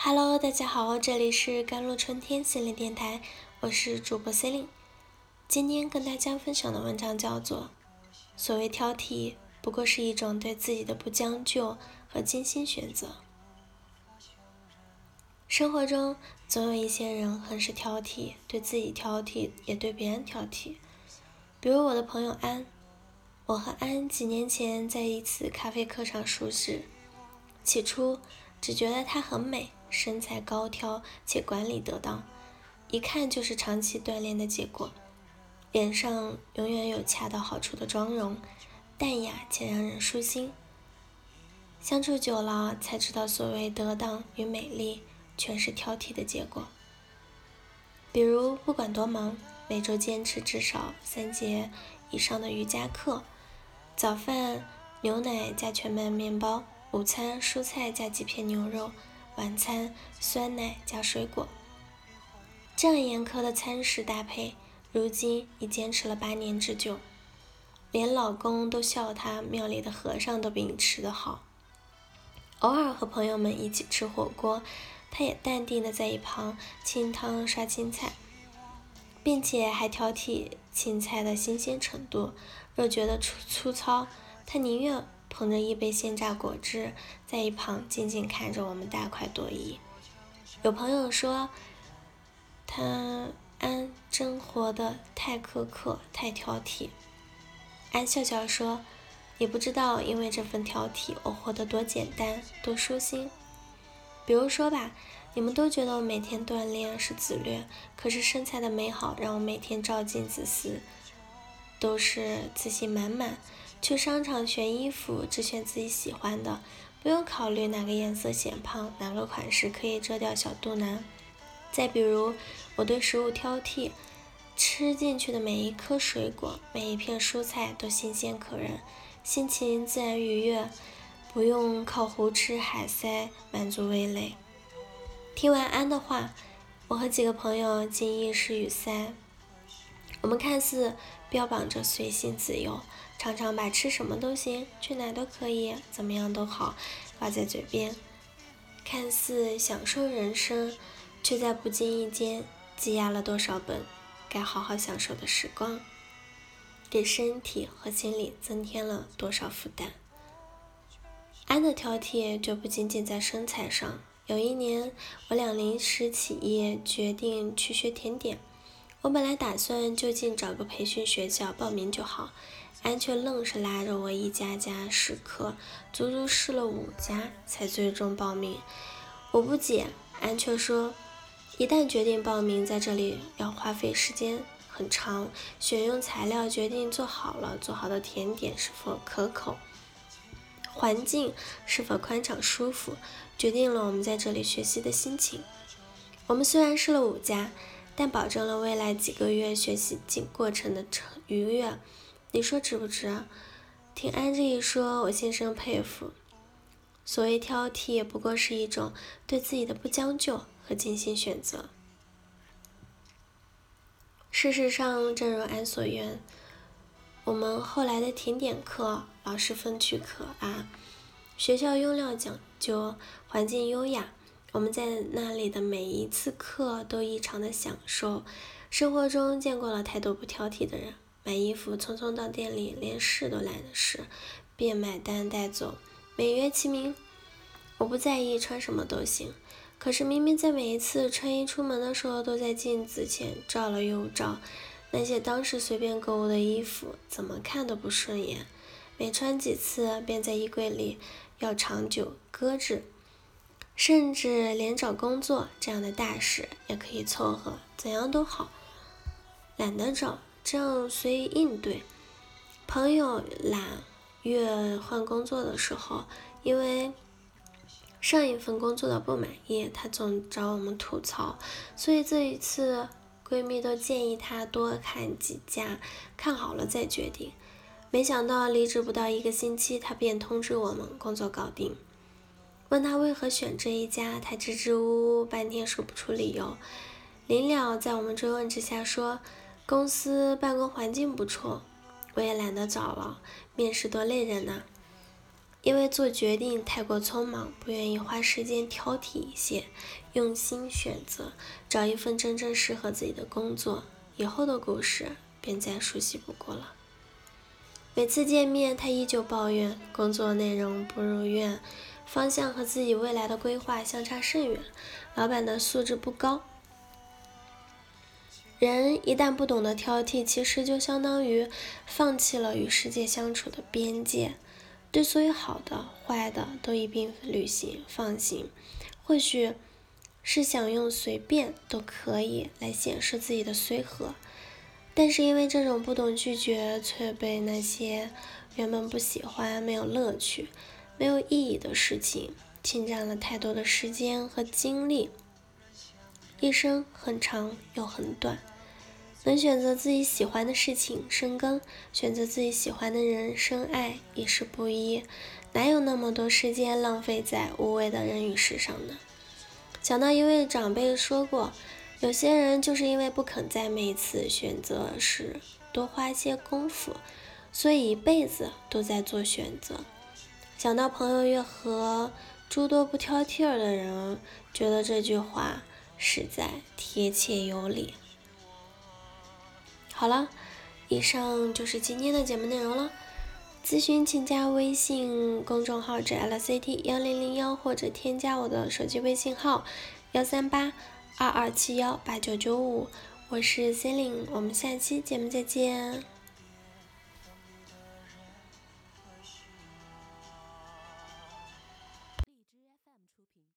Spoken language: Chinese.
Hello，大家好，这里是甘露春天心灵电台，我是主播 C e l i n e 今天跟大家分享的文章叫做《所谓挑剔，不过是一种对自己的不将就和精心选择》。生活中总有一些人很是挑剔，对自己挑剔，也对别人挑剔。比如我的朋友安，我和安几年前在一次咖啡课上熟识，起初只觉得她很美。身材高挑且管理得当，一看就是长期锻炼的结果。脸上永远有恰到好处的妆容，淡雅且让人舒心。相处久了才知道，所谓得当与美丽，全是挑剔的结果。比如，不管多忙，每周坚持至少三节以上的瑜伽课，早饭牛奶加全麦面包，午餐蔬菜加几片牛肉。晚餐酸奶加水果，这样严苛的餐食搭配，如今已坚持了八年之久，连老公都笑他庙里的和尚都比你吃得好。偶尔和朋友们一起吃火锅，他也淡定的在一旁清汤刷青菜，并且还挑剔青菜的新鲜程度，若觉得粗粗糙，他宁愿。捧着一杯鲜榨果汁，在一旁静静看着我们大快朵颐。有朋友说，他安真活得太苛刻、太挑剔。安笑笑说，也不知道因为这份挑剔，我活得多简单、多舒心。比如说吧，你们都觉得我每天锻炼是自虐，可是身材的美好让我每天照镜子时都是自信满满。去商场选衣服，只选自己喜欢的，不用考虑哪个颜色显胖，哪个款式可以遮掉小肚腩。再比如，我对食物挑剔，吃进去的每一颗水果，每一片蔬菜都新鲜可人，心情自然愉悦，不用靠胡吃海塞满足味蕾。听完安的话，我和几个朋友竟一时语塞。我们看似标榜着随性自由。常常把吃什么都行，去哪都可以，怎么样都好挂在嘴边，看似享受人生，却在不经意间积压了多少本该好好享受的时光，给身体和心理增添了多少负担。安的挑剔就不仅仅在身材上。有一年，我俩临时起意，决定去学甜点。我本来打算就近找个培训学校报名就好。安却愣是拉着我一家家试课，足足试了五家才最终报名。我不解，安却说，一旦决定报名，在这里要花费时间很长，选用材料决定做好了，做好的甜点是否可口，环境是否宽敞舒服，决定了我们在这里学习的心情。我们虽然试了五家，但保证了未来几个月学习进过程的成愉悦。你说值不值？听安这一说，我心生佩服。所谓挑剔，也不过是一种对自己的不将就和精心选择。事实上，正如安所愿，我们后来的甜点课老师风趣可爱，学校用料讲究，环境优雅，我们在那里的每一次课都异常的享受。生活中见过了太多不挑剔的人。买衣服，匆匆到店里，连试都懒得试，便买单带走。美曰其名，我不在意穿什么都行。可是明明在每一次穿衣出门的时候，都在镜子前照了又照，那些当时随便购物的衣服，怎么看都不顺眼。每穿几次，便在衣柜里要长久搁置，甚至连找工作这样的大事也可以凑合，怎样都好，懒得找。这样随意应对。朋友懒月换工作的时候，因为上一份工作的不满意，她总找我们吐槽，所以这一次闺蜜都建议她多看几家，看好了再决定。没想到离职不到一个星期，她便通知我们工作搞定。问她为何选这一家，她支支吾吾半天说不出理由。临了，在我们追问之下说。公司办公环境不错，我也懒得找了，面试多累人呐。因为做决定太过匆忙，不愿意花时间挑剔一些，用心选择，找一份真正适合自己的工作，以后的故事便再熟悉不过了。每次见面，他依旧抱怨工作内容不如愿，方向和自己未来的规划相差甚远，老板的素质不高。人一旦不懂得挑剔，其实就相当于放弃了与世界相处的边界。对所有好的、坏的都一并履行放行，或许是想用随便都可以来显示自己的随和，但是因为这种不懂拒绝，却被那些原本不喜欢、没有乐趣、没有意义的事情侵占了太多的时间和精力。一生很长又很短。能选择自己喜欢的事情深耕，选择自己喜欢的人深爱，已是不易。哪有那么多时间浪费在无谓的人与事上呢？想到一位长辈说过，有些人就是因为不肯在每次选择时多花些功夫，所以一辈子都在做选择。想到朋友越和诸多不挑剔的人，觉得这句话实在贴切有理。好了，以上就是今天的节目内容了。咨询请加微信公众号“指 LCT 幺零零幺”或者添加我的手机微信号幺三八二二七幺八九九五，我是 c e l i n e 我们下期节目再见。